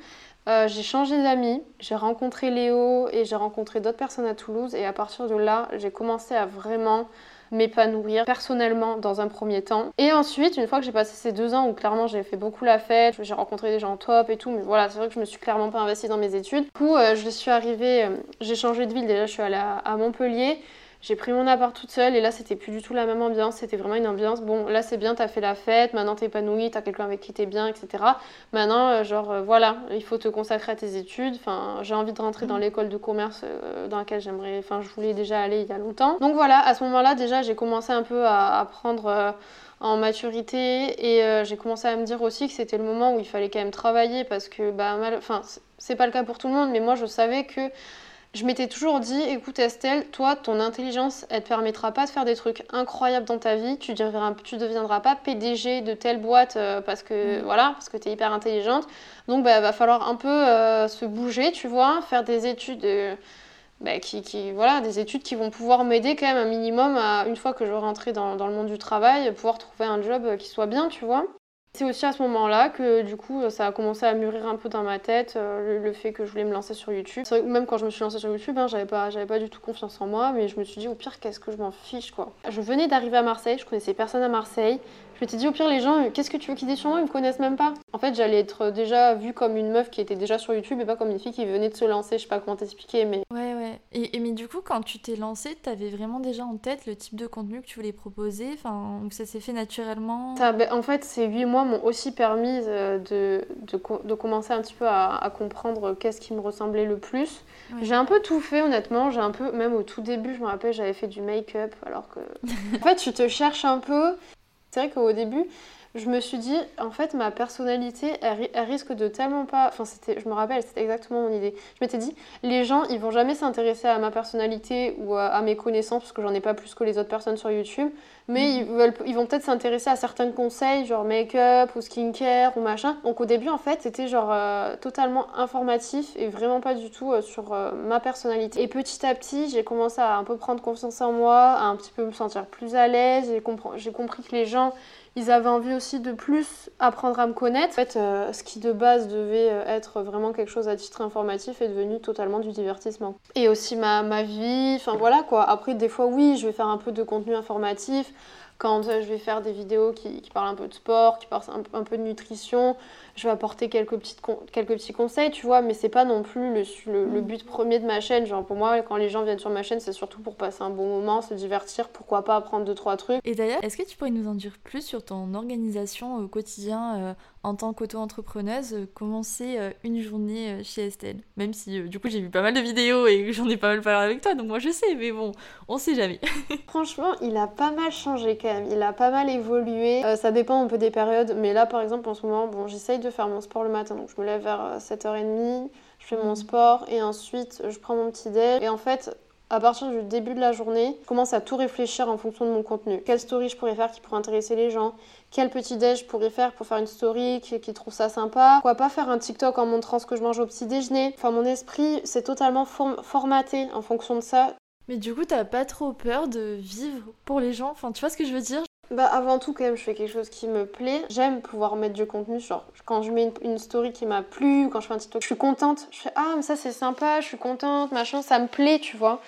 Euh, j'ai changé d'amis, j'ai rencontré Léo et j'ai rencontré d'autres personnes à Toulouse et à partir de là, j'ai commencé à vraiment m'épanouir personnellement dans un premier temps. Et ensuite, une fois que j'ai passé ces deux ans où clairement j'ai fait beaucoup la fête, j'ai rencontré des gens top et tout, mais voilà, c'est vrai que je me suis clairement pas investie dans mes études. Du coup, euh, je suis arrivée, euh, j'ai changé de ville, déjà je suis allée à Montpellier. J'ai pris mon appart toute seule et là c'était plus du tout la même ambiance, c'était vraiment une ambiance, bon là c'est bien, t'as fait la fête, maintenant t'es épanouie, t'as quelqu'un avec qui t'es bien, etc. Maintenant, euh, genre euh, voilà, il faut te consacrer à tes études, enfin j'ai envie de rentrer dans mm. l'école de commerce euh, dans laquelle j'aimerais, enfin je voulais déjà aller il y a longtemps. Donc voilà, à ce moment-là déjà j'ai commencé un peu à, apprendre en maturité et j'ai commencé à me dire aussi que c'était le moment où il fallait quand même travailler parce que bah mal... enfin c'est pas le cas pour tout le monde mais moi je savais que je m'étais toujours dit, écoute Estelle, toi, ton intelligence, elle te permettra pas de faire des trucs incroyables dans ta vie. Tu deviendras, tu deviendras pas PDG de telle boîte euh, parce que mm. voilà, parce que tu es hyper intelligente. Donc, bah, va falloir un peu euh, se bouger, tu vois, faire des études. Euh, bah, qui, qui, voilà, des études qui vont pouvoir m'aider quand même un minimum à, une fois que je rentrer dans, dans, le monde du travail, pouvoir trouver un job qui soit bien, tu vois. C'est aussi à ce moment-là que du coup ça a commencé à mûrir un peu dans ma tête euh, le, fait que je voulais me lancer sur YouTube. Vrai même quand je me suis lancée sur YouTube, hein, j'avais pas, j'avais pas du tout confiance en moi, mais je me suis dit au pire qu'est-ce que je m'en fiche quoi. Je venais d'arriver à Marseille, je connaissais personne à Marseille. Je m'étais dit au pire les gens, qu'est-ce que tu veux qu'ils disent sur moi? Ils me connaissent même pas. En fait j'allais être déjà vue comme une meuf qui était déjà sur YouTube et pas comme une fille qui venait de se lancer. Je sais pas comment t'expliquer, mais ouais ouais. Et, mais du coup quand tu t'es lancée, t'avais vraiment déjà en tête le type de contenu que tu voulais proposer, enfin ça s'est fait naturellement? Ça, ben, en fait ces 8 mois m'ont aussi permis euh, de, de, commencer un petit peu à, comprendre qu'est-ce qui me ressemblait le plus. J'ai un peu tout fait, honnêtement. J'ai un peu, même au tout début, je me rappelle, j'avais fait du make-up, alors que. en fait, tu te cherches un peu. C'est vrai qu'au début, je me suis dit, en fait, ma personnalité, elle, risque de tellement pas. Enfin, c'était, je me rappelle, c'était exactement mon idée. Je m'étais dit, les gens, ils vont jamais s'intéresser à ma personnalité ou à, mes connaissances, parce que j'en ai pas plus que les autres personnes sur YouTube. Mais ils, vont peut-être s'intéresser à certains conseils, genre make-up ou skincare ou machin. Donc au début, en fait, c'était genre euh, totalement informatif et vraiment pas du tout euh, sur euh, ma personnalité. Et petit à petit, j'ai commencé à un peu prendre confiance en moi, à un petit peu me sentir plus à l'aise. J'ai compris que les gens ils avaient envie aussi de plus apprendre à me connaître. En fait, ce qui de base devait être vraiment quelque chose à titre informatif est devenu totalement du divertissement. Et aussi ma, ma vie, enfin voilà quoi. Après, des fois, oui, je vais faire un peu de contenu informatif quand euh, je vais faire des vidéos qui, parlent un peu de sport, qui parlent un, peu de nutrition, je vais apporter quelques, petites quelques petits conseils, tu vois, mais c'est pas non plus le, le, mm. but premier de ma chaîne. Genre, pour moi, quand les gens viennent sur ma chaîne, c'est surtout pour passer un bon moment, se divertir, pourquoi pas apprendre deux, trois trucs. Et d'ailleurs, est-ce que tu pourrais nous en dire plus sur ton organisation au quotidien euh, en tant qu'auto-entrepreneuse, euh, commencer une journée chez Estelle? Même si, du coup, j'ai vu pas mal de vidéos et j'en ai pas mal parlé avec toi, donc moi je sais, mais bon, on sait jamais. Franchement, il a pas mal changé quand même. Il a pas mal évolué. ça dépend un peu des périodes, mais là, par exemple, en ce moment, bon, j'essaye de faire mon sport le matin. Donc je me lève vers 7h30, euh, je fais mon mhm. sport et ensuite je prends mon petit déj. Et en fait, à partir du début de la journée, je commence à tout réfléchir en fonction de mon contenu. Quelle story je pourrais faire qui pourrait intéresser les gens? Quel petit déj je pourrais faire pour faire une story qui, qui trouve ça sympa? Pourquoi pas faire un TikTok en montrant ce que je mange au petit déjeuner? Enfin, mon esprit, c'est totalement formaté en fonction de ça. Mais du coup, t'as pas trop peur de vivre pour les gens? Enfin, tu vois ce que je veux dire? Bah avant tout quand même je fais quelque chose qui me plaît. J'aime pouvoir mettre du contenu, genre quand je mets une, story qui m'a plu, quand je fais un TikTok, je suis contente. Je fais ah mais ça c'est sympa, je suis contente, machin, ça me plaît, tu vois.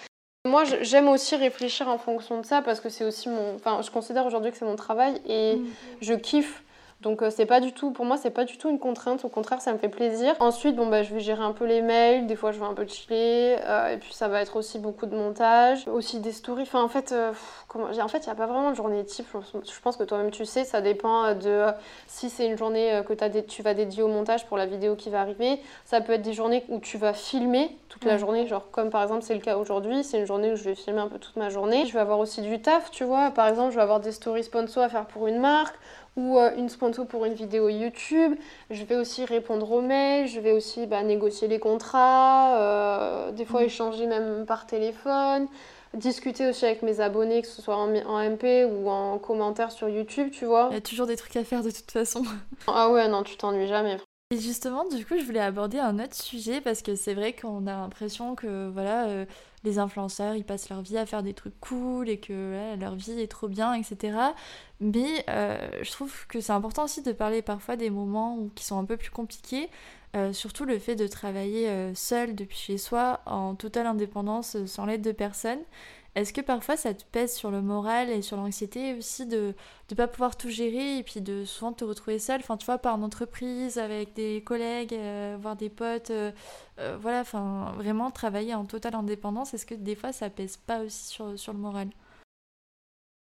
Moi j'aime aussi réfléchir en fonction de ça parce que c'est aussi mon... Enfin je considère aujourd'hui que c'est mon travail et mm. je kiffe donc euh, c'est pas du tout, pour moi c'est pas du tout une contrainte, au contraire ça me fait plaisir. Ensuite bon bah je vais gérer un peu les mails, des fois je vais un peu chiller, euh, et puis ça va être aussi beaucoup de montage, aussi des stories. Enfin en fait, euh, comment... en fait il n'y a pas vraiment de journée type. Je pense que toi-même tu sais, ça dépend de si c'est une journée que as tu vas dédier au montage pour la vidéo qui va arriver. Ça peut être des journées où tu vas filmer toute la journée, genre comme par exemple c'est le cas aujourd'hui, c'est une journée où je vais filmer un peu toute ma journée. Je vais avoir aussi du taf, tu vois. Par exemple je vais avoir des stories sponsors à faire pour une marque ou euh, une sponsor pour une vidéo YouTube. Je vais aussi répondre aux mails, je vais aussi bah, négocier les contrats, euh, des fois mm. échanger même par téléphone, discuter aussi avec mes abonnés, que ce soit en, MP ou en commentaire sur YouTube, tu vois. Il y a toujours des trucs à faire de toute façon. ah ouais, non, tu t'ennuies jamais. Et justement, du coup, je voulais aborder un autre sujet parce que c'est vrai qu'on a l'impression que voilà, euh, les influenceurs, ils passent leur vie à faire des trucs cool et que leur vie est trop bien, etc. Mais euh, je trouve que c'est important aussi de parler parfois des moments qui sont un peu plus compliqués. Euh, surtout le fait de travailler seul depuis chez soi, en totale indépendance, sans l'aide de personne. Est-ce que parfois ça te pèse sur le moral et sur l'anxiété aussi de ne pas pouvoir tout gérer et puis de souvent te retrouver seule? Enfin, tu vois, par une entreprise, avec des collègues, euh, voir des potes, euh, euh, voilà, enfin, vraiment travailler en totale indépendance. Est-ce que des fois ça pèse pas aussi sur, sur le moral?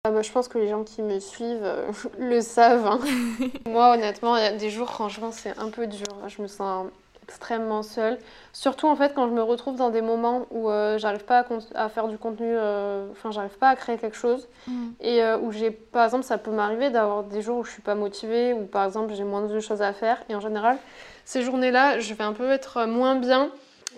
Ah bah, je pense que les gens qui me suivent le savent. Hein. Moi, honnêtement, il y a des jours, franchement, c'est un peu dur. Je me sens extrêmement seule. Surtout en fait quand je me retrouve dans des moments où euh, j'arrive pas à, faire du contenu, euh, enfin j'arrive pas à créer quelque chose mm. et euh, où j'ai, par exemple, ça peut m'arriver d'avoir des jours où je suis pas motivée ou par exemple j'ai moins de choses à faire et en général ces journées-là je vais un peu être moins bien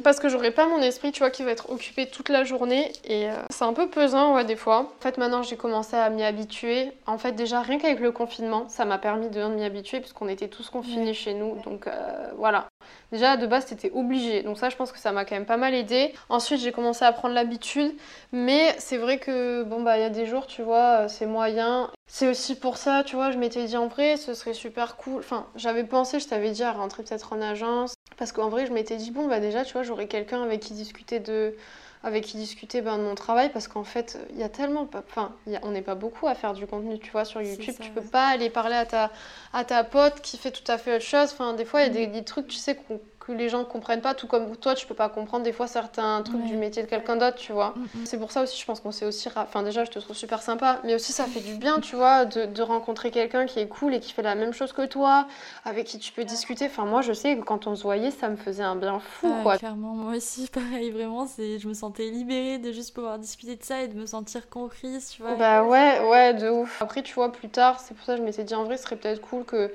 Parce que j'aurais pas mon esprit, tu vois, qui va être occupé toute la journée et euh, c'est un peu pesant, ouais, des fois. En fait, maintenant, j'ai commencé à m'y habituer. En fait, déjà, rien qu'avec le confinement, ça m'a permis de m'y habituer puisqu'on était tous confinés chez nous. Donc euh, voilà. Déjà, de base, c'était obligé. Donc ça, je pense que ça m'a quand même pas mal aidé. Ensuite, j'ai commencé à prendre l'habitude. Mais c'est vrai que, bon, bah, il y a des jours, tu vois, euh, c'est moyen. C'est aussi pour ça, tu vois, je m'étais dit en vrai, ce serait super cool. Enfin, j'avais pensé, je t'avais dit, à rentrer peut-être en agence. Parce qu'en vrai, je m'étais dit, bon, bah déjà, tu vois, j'aurais quelqu'un avec qui discuter de avec qui discuter ben, de mon travail parce qu'en fait il y a tellement enfin on n'est pas beaucoup à faire du contenu tu vois sur YouTube. tu peux pas aller parler à ta à ta pote qui fait tout à fait autre chose. Enfin des fois il y a des, mm. des, trucs tu sais qu'on que les gens comprennent pas, tout comme toi, tu peux pas comprendre des fois certains trucs du métier de quelqu'un d'autre, tu vois. Mm, mm. C'est pour ça aussi, je pense qu'on s'est aussi. Enfin, déjà, je te trouve super sympa, mais aussi ça fait du bien, tu vois, de, de rencontrer quelqu'un qui est cool et qui fait la même chose que toi, avec qui tu peux discuter. Enfin, moi, je sais que quand on se voyait, ça me faisait un bien fou, quoi. Clairement, moi aussi, pareil, vraiment, c'est je me sentais libérée de juste pouvoir discuter de ça et de me sentir comprise, tu vois. Bah ouais, ouais, de ouf. Après, tu vois, plus tard, c'est pour ça que je m'étais dit en vrai, ce serait peut-être cool que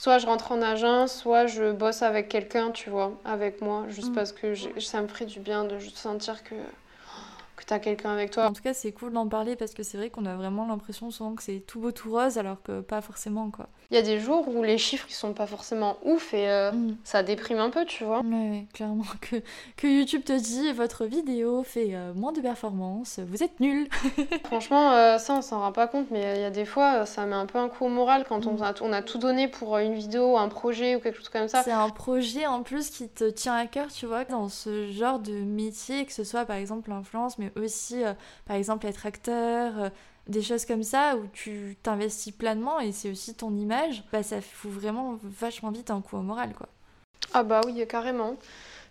soit je rentre en agence, soit je bosse avec quelqu'un, tu vois, avec moi, juste mm. parce que ça me ferait du bien de juste sentir que que tu as quelqu'un avec toi. En tout cas, c'est cool d'en parler parce que c'est vrai qu'on a vraiment l'impression souvent que c'est tout beau, tout rose, alors que pas forcément, quoi. Il y a des jours où les chiffres ils sont pas forcément ouf et euh, mm. ça déprime un peu, tu vois. Ouais, clairement. Que, que YouTube te dit votre vidéo fait euh, moins de performance, vous êtes nul. Franchement, euh, ça on s'en rend pas compte, mais il y a des fois ça met un peu un coup au moral quand on, mm. a, on a tout donné pour une vidéo, un projet ou quelque chose comme ça. C'est un projet en plus qui te tient à cœur, tu vois, dans ce genre de métier, que ce soit par exemple l'influence, mais aussi par exemple être acteur des choses comme ça où tu t'investis pleinement et c'est aussi ton image, bah ça fout vraiment vachement vite un coup au moral quoi. Ah bah oui, carrément.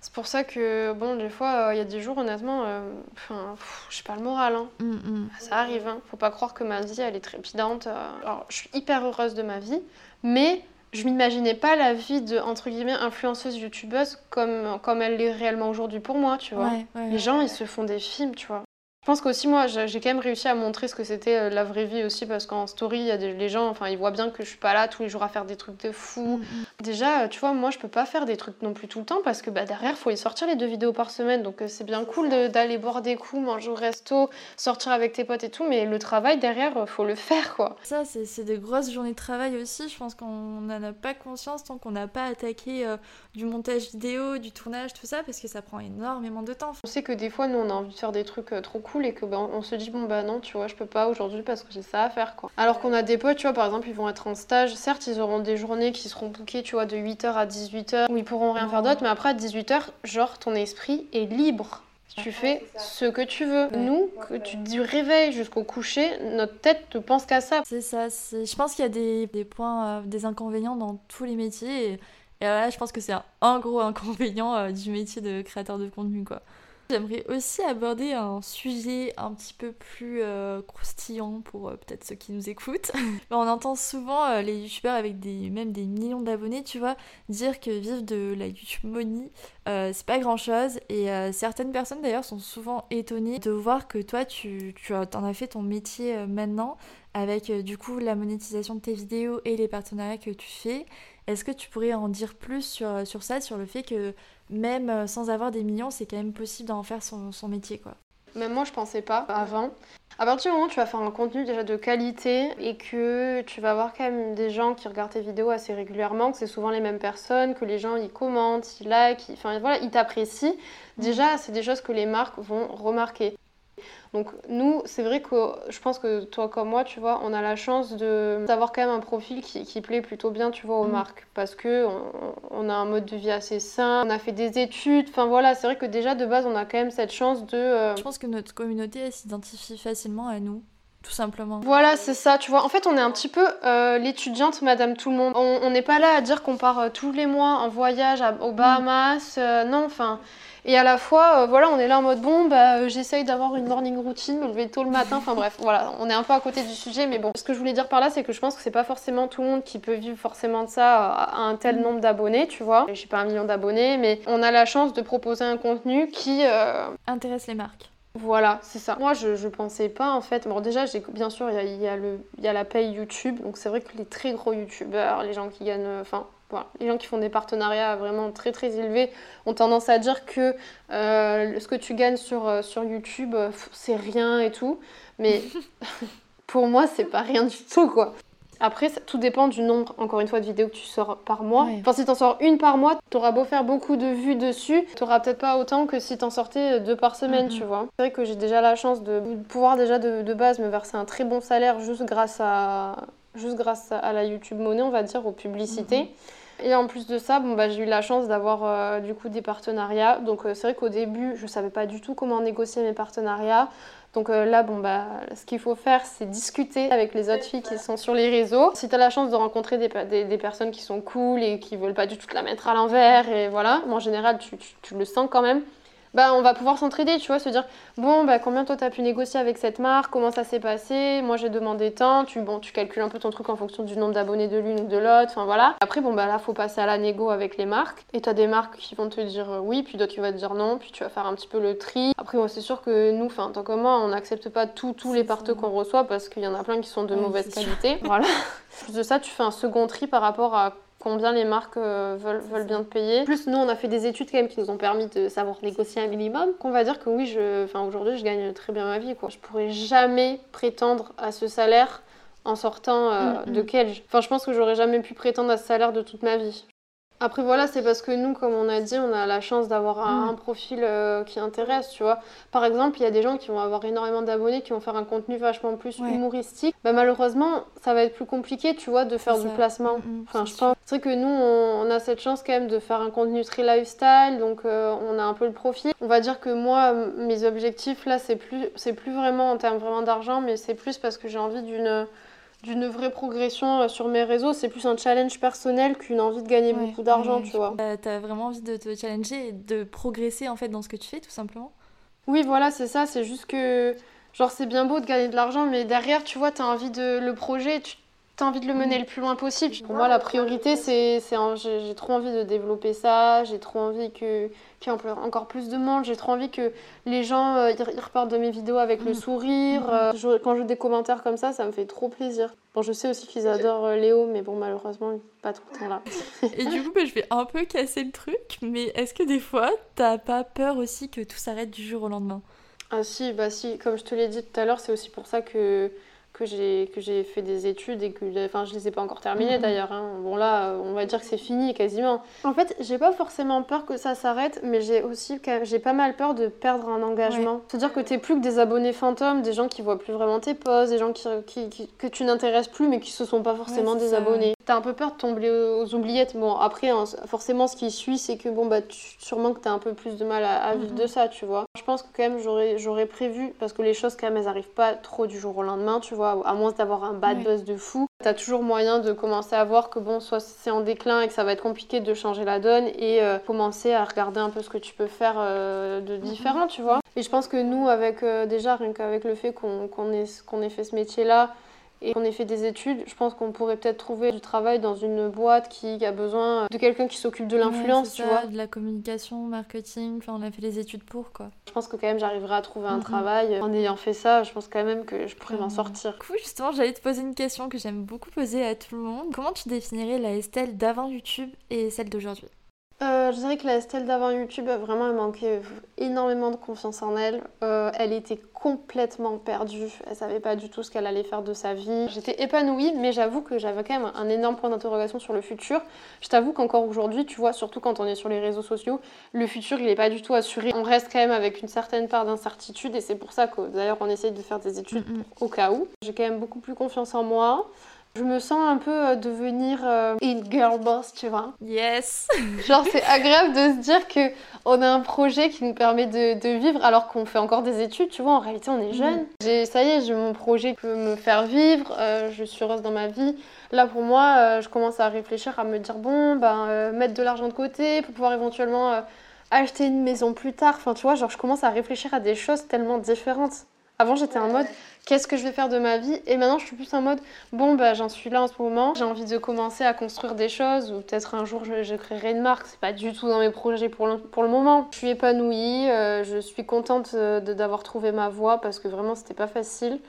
C'est pour ça que, bon, des fois, il y a des jours, honnêtement, euh, enfin, j'ai pas le moral. Hein. Mm, mm. Ça arrive, hein. Faut pas croire que ma vie, elle est trépidante. Euh. Alors, je suis hyper heureuse de ma vie, mais je m'imaginais pas la vie de, entre guillemets, influenceuse youtubeuse comme, comme elle l'est réellement aujourd'hui pour moi, tu vois. Les gens, ils se font des films, tu vois. Je pense qu'aussi, moi, j'ai quand même réussi à montrer ce que c'était euh, la vraie vie aussi, parce qu'en story, il y a des les gens, enfin, ils voient bien que je suis pas là tous les jours à faire des trucs de fou. Mm, mm. Déjà, euh, tu vois, moi, je peux pas faire des trucs non plus tout le temps, parce que bah, derrière, faut y sortir les deux vidéos par semaine. Donc, euh, c'est bien cool d'aller boire des coups, manger au resto, sortir avec tes potes et tout, mais le travail derrière, faut le faire, quoi. Ça, c'est des grosses journées de travail aussi. Je pense qu'on n'en a pas conscience tant qu'on n'a pas attaqué du montage vidéo, du tournage, tout ça, parce que ça prend énormément de temps. On sait que des fois, nous, on a envie de faire des trucs trop cool et que ben, on se dit bon bah non tu vois je peux pas aujourd'hui parce que j'ai ça à faire quoi. Alors qu'on a des potes tu vois par exemple ils vont être en stage, certes ils auront des journées qui seront bookées tu vois de 8h à 18h où ils pourront rien faire d'autre mais après à 18h genre ton esprit est libre. Tu fais ce que tu veux. Nous, que tu du réveil jusqu'au coucher, notre tête ne pense qu'à ça. C'est ça. Je pense qu'il y a des, des points, euh, des inconvénients dans tous les métiers. Et, et là, je pense que c'est un, gros inconvénient euh, du métier de créateur de contenu, quoi. J'aimerais aussi aborder un sujet un petit peu plus euh, croustillant pour euh, peut-être ceux qui nous écoutent. On entend souvent euh, les youtubeurs avec même des millions d'abonnés, tu vois, dire que vivre de la YouTube money, c'est pas grand chose. Et certaines personnes d'ailleurs sont souvent étonnées de voir que toi, tu, tu en as fait ton métier maintenant avec du coup la monétisation de tes vidéos et les partenariats que tu fais. Est-ce que tu pourrais en dire plus sur, sur ça, sur le fait que même euh, sans avoir des millions, c'est quand même possible d'en faire son, son, métier, quoi? Même moi, je pensais pas avant. À partir du moment où tu vas faire un contenu déjà de qualité et que tu vas avoir quand même des gens qui regardent tes vidéos assez régulièrement, que c'est souvent les mêmes personnes, que les gens ils commentent, ils likent, enfin voilà, ils t'apprécient. Déjà, c'est des choses que les marques vont remarquer. Donc nous, c'est vrai que je pense que toi comme moi, tu vois, on a la chance d'avoir quand même un profil qui, qui, plaît plutôt bien, tu vois, aux mm. marques. Parce que on, a un mode de vie assez sain, on a fait des études, enfin voilà, c'est vrai que déjà de base, on a quand même cette chance de... Euh, je pense que notre communauté, elle s'identifie facilement à nous tout simplement. Voilà, c'est ça, tu vois. En fait, on est un petit peu euh, l'étudiante Madame Tout le Monde. On n'est pas là à dire qu'on part euh, tous les mois en voyage à, aux Bahamas. non, enfin, et à la fois, euh, voilà, on est là en mode bon, bah, euh, j'essaye d'avoir une morning routine, me lever tôt le matin. Enfin bref, voilà, on est un peu à côté du sujet, mais bon. Ce que je voulais dire par là, c'est que je pense que c'est pas forcément tout le monde qui peut vivre forcément de ça à un tel mm. nombre d'abonnés, tu vois. Je suis pas un million d'abonnés, mais on a la chance de proposer un contenu qui euh, intéresse les marques. Voilà, c'est ça. Moi, je, je pensais pas en fait. Bon, déjà, bien sûr, il y a, y, a y a, la paye YouTube, donc c'est vrai que les très gros YouTubeurs, les gens qui gagnent, enfin, Les gens qui font des partenariats vraiment très très élevés ont tendance à dire que ce que tu gagnes sur, sur YouTube, c'est rien et tout. Mais pour moi, c'est pas rien du tout, quoi. Après, tout dépend du nombre, encore une fois, de vidéos que tu sors par mois. Enfin, si t'en sors une par mois, t'auras beau faire beaucoup de vues dessus, t'auras peut-être pas autant que si t'en sortais deux par semaine, tu vois. C'est vrai que j'ai déjà la chance de pouvoir déjà de, base me verser un très bon salaire juste grâce à, juste grâce à la YouTube monnaie, on va dire, aux publicités. Mhm. Et en plus de ça, bon, bah, j'ai eu la chance d'avoir euh, du coup des partenariats. Donc euh, c'est vrai qu'au début, je savais pas du tout comment négocier mes partenariats. Donc euh, là, bon, bah, ce qu'il faut faire, c'est discuter avec les autres filles qui sont sur les réseaux. Si tu as la chance de rencontrer des, des, personnes qui sont cool et qui veulent pas du tout te la mettre à l'envers, et voilà, en général, tu, le sens quand même bah, on va pouvoir s'entraider, tu vois, se dire bon, bah, combien toi t'as pu négocier avec cette marque, comment ça s'est passé, moi j'ai demandé tant, tu, bon, tu calcules un peu ton truc en fonction du nombre d'abonnés de l'une ou de l'autre, enfin voilà. Après, bon, bah là, faut passer à la négo avec les marques, et t'as des marques qui vont te dire euh, oui, puis d'autres qui vont te dire non, puis tu vas faire un petit peu le tri. Après, moi, c'est sûr que nous, enfin, tant que moi, on n'accepte pas tous les partenaires qu'on reçoit parce qu'il y en a plein qui sont de mauvaise qualité. Voilà. Plus de ça, tu fais un second tri par rapport à combien les marques euh, veulent, veulent, bien te payer. Plus nous, on a fait des études quand même qui nous ont permis de savoir négocier un minimum. Qu'on va dire que oui, je, enfin aujourd'hui, je gagne très bien ma vie. Quoi. Je pourrais jamais prétendre à ce salaire en sortant euh, mm, de quel. Mm. Enfin, je pense que j'aurais jamais pu prétendre à ce salaire de toute ma vie. Après voilà, c'est parce que nous, comme on a dit, on a la chance d'avoir un, mm. profil euh, qui intéresse, tu vois. Par exemple, il y a des gens qui vont avoir énormément d'abonnés, qui vont faire un contenu vachement plus humoristique. Bah, malheureusement, ça va être plus compliqué, tu vois, de faire du placement. Mm, mm, enfin, je pense. C'est vrai que nous, on, a cette chance quand même de faire un contenu très lifestyle, donc euh, on a un peu le profil. On va dire que moi, mes objectifs là, c'est plus, c'est plus vraiment en termes vraiment d'argent, mais c'est plus parce que j'ai envie d'une d'une vraie progression euh, sur mes réseaux. C'est plus un challenge personnel qu'une envie de gagner beaucoup d'argent, tu vois. T'as vraiment envie de te challenger et de progresser en fait dans ce que tu fais, tout simplement Oui, voilà, c'est ça. C'est juste que, genre, c'est bien beau de gagner de l'argent, mais derrière, tu vois, t'as envie de. Le projet, tu as envie de le mener mm. le plus loin possible. Pour moi, la priorité, c'est. J'ai trop envie de développer ça, j'ai trop envie que ait encore plus de monde. J'ai trop envie que les gens euh, ils repartent de mes vidéos avec le mm. sourire. Mm. Euh, quand je des commentaires comme ça, ça me fait trop plaisir. Bon, je sais aussi qu'ils adorent euh, Léo, mais bon, malheureusement, pas tout le temps là. Et du coup, bah, je vais un peu casser le truc, mais est-ce que des fois, t'as pas peur aussi que tout s'arrête du jour au lendemain? Ah si, bah si, comme je te l'ai dit tout à l'heure, c'est aussi pour ça que que j'ai que j'ai fait des études et que enfin je les ai pas encore terminées mhm. d'ailleurs hein. bon là on va dire que c'est fini quasiment. En fait j'ai pas forcément peur que ça s'arrête mais j'ai aussi j'ai pas mal peur de perdre un engagement. C'est à dire que t'es plus que des abonnés fantômes des gens qui voient plus vraiment tes posts des gens qui, qui, que tu n'intéresses plus mais qui se sont pas forcément des abonnés. T'as un peu peur de tomber aux oubliettes. Bon après hein, forcément ce qui suit c'est que bon bah sûrement que t'as un peu plus de mal à, vivre mhm. de ça tu vois. Je pense que quand même j'aurais j'aurais prévu parce que les choses quand même elles arrivent pas trop du jour au lendemain tu vois à moins d'avoir un bad buzz de fou. T'as toujours moyen de commencer à voir que bon, soit c'est en déclin et que ça va être compliqué de changer la donne et euh, commencer à regarder un peu ce que tu peux faire euh, de mhm. différent, tu vois. Et je pense que nous, avec euh, déjà rien qu'avec le fait qu'on ait, qu'on ait fait ce métier-là, et qu'on ait fait des études, je pense qu'on pourrait peut-être trouver du travail dans une boîte qui a besoin de quelqu'un qui s'occupe de l'influence, tu vois. De la communication, marketing, enfin on a fait les études pour quoi. Je pense que quand même j'arriverai à trouver un travail. En ayant fait ça, je pense quand même que je pourrais m'en sortir. Du coup, justement, j'allais te poser une question que j'aime beaucoup poser à tout le monde. Comment tu définirais la Estelle d'avant YouTube et celle d'aujourd'hui? Euh, je dirais que la Estelle d'avant YouTube, vraiment, elle manquait énormément de confiance en elle. Euh, elle était complètement perdue. Elle savait pas du tout ce qu'elle allait faire de sa vie. J'étais épanouie, mais j'avoue que j'avais quand même un énorme point d'interrogation sur le futur. Je t'avoue qu'encore aujourd'hui, tu vois, surtout quand on est sur les réseaux sociaux, le futur, il n'est pas du tout assuré. On reste quand même avec une certaine part d'incertitude et c'est pour ça que d'ailleurs, on essaye de faire des études au cas où. J'ai quand même beaucoup plus confiance en moi. Je me sens un peu euh, devenir euh, une girl boss, tu vois. Yes. Genre c'est agréable de se dire que on a un projet qui nous permet de, vivre alors qu'on fait encore des études, tu vois. En réalité, on est jeune. J'ai ça y est, j'ai mon projet qui peut me faire vivre. Euh, je suis heureuse dans ma vie. Là pour moi, je commence à réfléchir à me dire bon, ben mettre de l'argent de côté pour pouvoir éventuellement acheter une maison plus tard. Enfin, tu vois, genre je commence à réfléchir à des choses tellement différentes. Avant, j'étais en mode qu'est-ce que je vais faire de ma vie? Et maintenant, je suis plus en mode bon, bah, j'en suis là en ce moment. J'ai envie de commencer à construire des choses ou peut-être un jour je, créerai une marque. C'est pas du tout dans mes projets pour le, moment. Je suis épanouie, euh, je suis contente d'avoir trouvé ma voie parce que vraiment, c'était pas facile.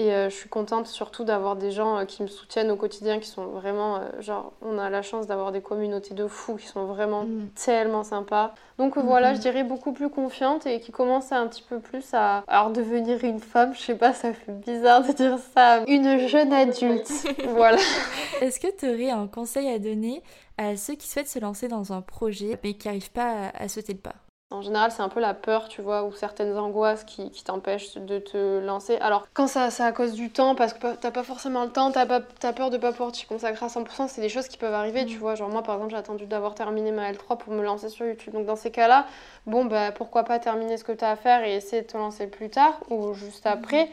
Et euh, je suis contente surtout d'avoir des gens euh, qui me soutiennent au quotidien, qui sont vraiment, euh, genre, on a la chance d'avoir des communautés de fous qui sont vraiment Mm. tellement sympas. Donc voilà, je dirais beaucoup plus confiante et qui commence à un petit peu plus à, alors devenir une femme. Je sais pas, ça fait bizarre de dire ça. Une jeune adulte, voilà. Est-ce que tu aurais un conseil à donner à ceux qui souhaitent se lancer dans un projet mais qui n'arrivent pas à, à sauter le pas? En général, c'est un peu la peur, tu vois, ou certaines angoisses qui, qui t'empêchent de te lancer. Alors, quand ça, c'est à cause du temps, parce que t'as pas forcément le temps, t'as, pas, peur de pas pouvoir t'y consacrer à 100%, c'est des choses qui peuvent arriver, tu Mm. vois. Genre, moi, par exemple, j'ai attendu d'avoir terminé ma L3 pour me lancer sur YouTube. Donc, dans ces cas-là, bon, bah, pourquoi pas terminer ce que t'as à faire et essayer de te lancer plus tard, ou juste après.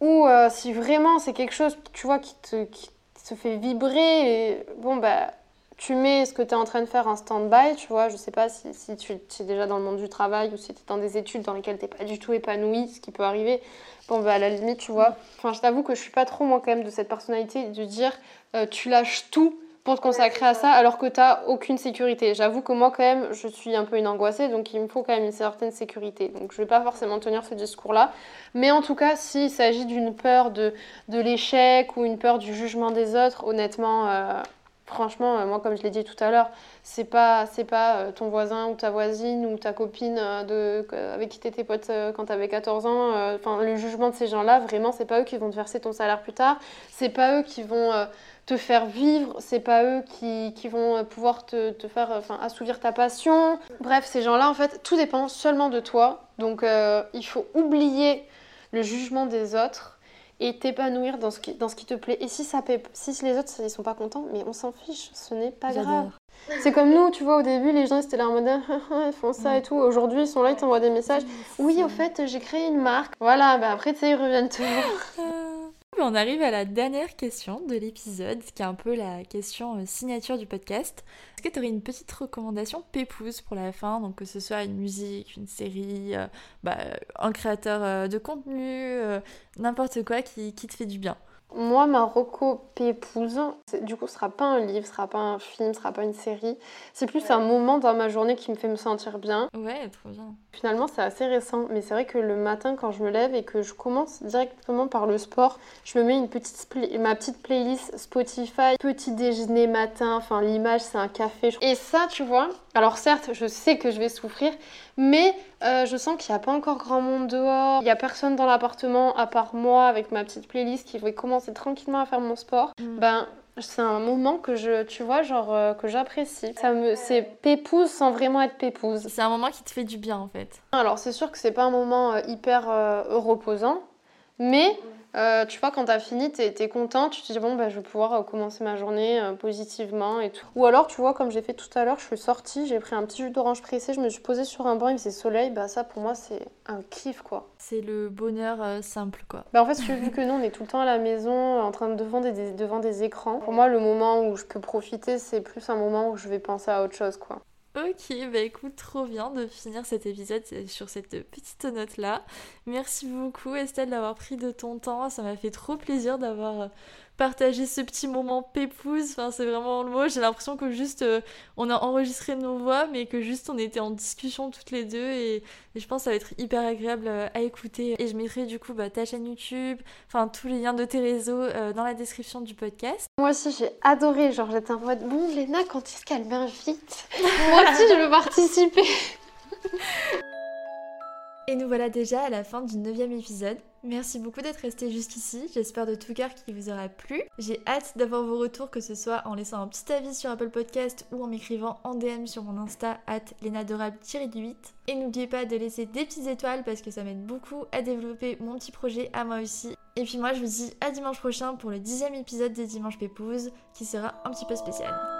Ou euh, si vraiment c'est quelque chose, tu vois, qui te, qui te fait vibrer, et, bon, bah tu mets ce que tu es en train de faire en stand-by, tu vois, je sais pas si, tu es déjà dans le monde du travail ou si tu es dans des études dans lesquelles tu pas du tout épanoui, ce qui peut arriver. Bon, bah à la limite, tu vois. Enfin, je t'avoue que je suis pas trop, moi, quand même, de cette personnalité de dire euh, tu lâches tout pour te consacrer à ça alors que tu aucune sécurité. J'avoue que moi, quand même, je suis un peu une angoissée, donc il me faut quand même une certaine sécurité. Donc je vais pas forcément tenir ce discours-là. Mais en tout cas, s'il s'agit d'une peur de, de l'échec ou une peur du jugement des autres, honnêtement. euh, Franchement, euh, moi, comme je l'ai dit tout à l'heure, c'est pas, c'est pas euh, ton voisin ou ta voisine ou ta copine euh, de, avec qui t'étais pote euh, quand t'avais 14 ans. le jugement de ces gens-là, vraiment, c'est pas eux qui vont te verser ton salaire plus tard. C'est pas eux qui vont te faire vivre. C'est pas eux qui, vont pouvoir te, faire, assouvir ta passion. Bref, ces gens-là, en fait, tout dépend seulement de toi. Donc, il faut oublier le jugement des autres et t'épanouir dans ce qui, dans ce qui te plaît. Et si, ça paie- si les autres ils sont pas contents, mais on s'en fiche, ce n'est pas grave. C'est comme nous, tu vois, au début, les gens ils étaient là en mode Ah, ah, ah, ils font ça Ouais. et tout. Aujourd'hui, ils sont là, ils t'envoient des messages. Oui, au fait, j'ai créé une marque. Voilà, bah après, tu sais, ils reviennent te voir. Ah. On arrive à la dernière question de l'épisode, qui est un peu la question euh, signature du podcast. Est-ce que tu aurais une petite recommandation pépouse pour la fin? Donc que ce soit une musique, une série, euh, bah, un créateur euh, de contenu, n'importe quoi qui, qui te fait du bien. Moi, ma reco pépouse, c'est- du coup, ce sera pas un livre, ce sera pas un film, ce sera pas une série. C'est plus un moment dans ma journée qui me fait me sentir bien. Ouais, trop bien. Finalement, c'est assez récent, mais c'est vrai que le matin, quand je me lève et que je commence directement par le sport, je me mets une petite ma petite playlist Spotify, petit déjeuner matin, enfin l'image c'est un café. Et ça, tu vois, alors certes, je sais que je vais souffrir, mais euh, je sens qu'il n'y a pas encore grand monde dehors, il n'y a personne dans l'appartement à part moi avec ma petite playlist qui va commencer tranquillement à faire mon sport. Mm. Ben, c'est un moment que je, tu vois, genre euh, que j'apprécie. Ça me, c'est pépouse sans vraiment être pépouse. C'est un moment qui te fait du bien en fait. Alors c'est sûr que c'est pas un moment euh, hyper euh, reposant, mais euh, tu vois quand t'as fini, t'es es content, tu te dis bon bah je vais pouvoir euh, commencer ma journée euh, positivement et tout. Ou alors tu vois comme j'ai fait tout à l'heure, je suis sortie, j'ai pris un petit jus d'orange pressé, je me suis posée sur un banc, il faisait soleil, bah ça pour moi c'est un kiff quoi. C'est le bonheur euh, simple quoi. Bah en fait vu que nous on est tout le temps à la maison en train de devant des, devant des écrans, pour moi le moment où je peux profiter c'est plus un moment où je vais penser à autre chose quoi. Ok, bah écoute, trop bien de finir cet épisode sur cette petite note là. Merci beaucoup Estelle d'avoir pris de ton temps, ça m'a fait trop plaisir d'avoir partagé ce petit moment pépouse, enfin c'est vraiment le mot, j'ai l'impression que juste euh, on a enregistré nos voix mais que juste on était en discussion toutes les deux et, et je pense que ça va être hyper agréable euh, à écouter et je mettrai du coup bah, ta chaîne YouTube, enfin tous les liens de tes réseaux euh, dans la description du podcast. Moi aussi j'ai adoré, genre j'étais en mode bon Léna quand est-ce qu'elle m'invite? Moi aussi je veux participer. Et nous voilà déjà à la fin du neuvième épisode. Merci beaucoup d'être resté jusqu'ici, j'espère de tout cœur qu'il vous aura plu. J'ai hâte d'avoir vos retours, que ce soit en laissant un petit avis sur Apple Podcast ou en m'écrivant en DM sur mon Insta at lenadorable-8. Et n'oubliez pas de laisser des petites étoiles parce que ça m'aide beaucoup à développer mon petit projet à moi aussi. Et puis moi je vous dis à dimanche prochain pour le dixième épisode des Dimanches Pépouses qui sera un petit peu spécial.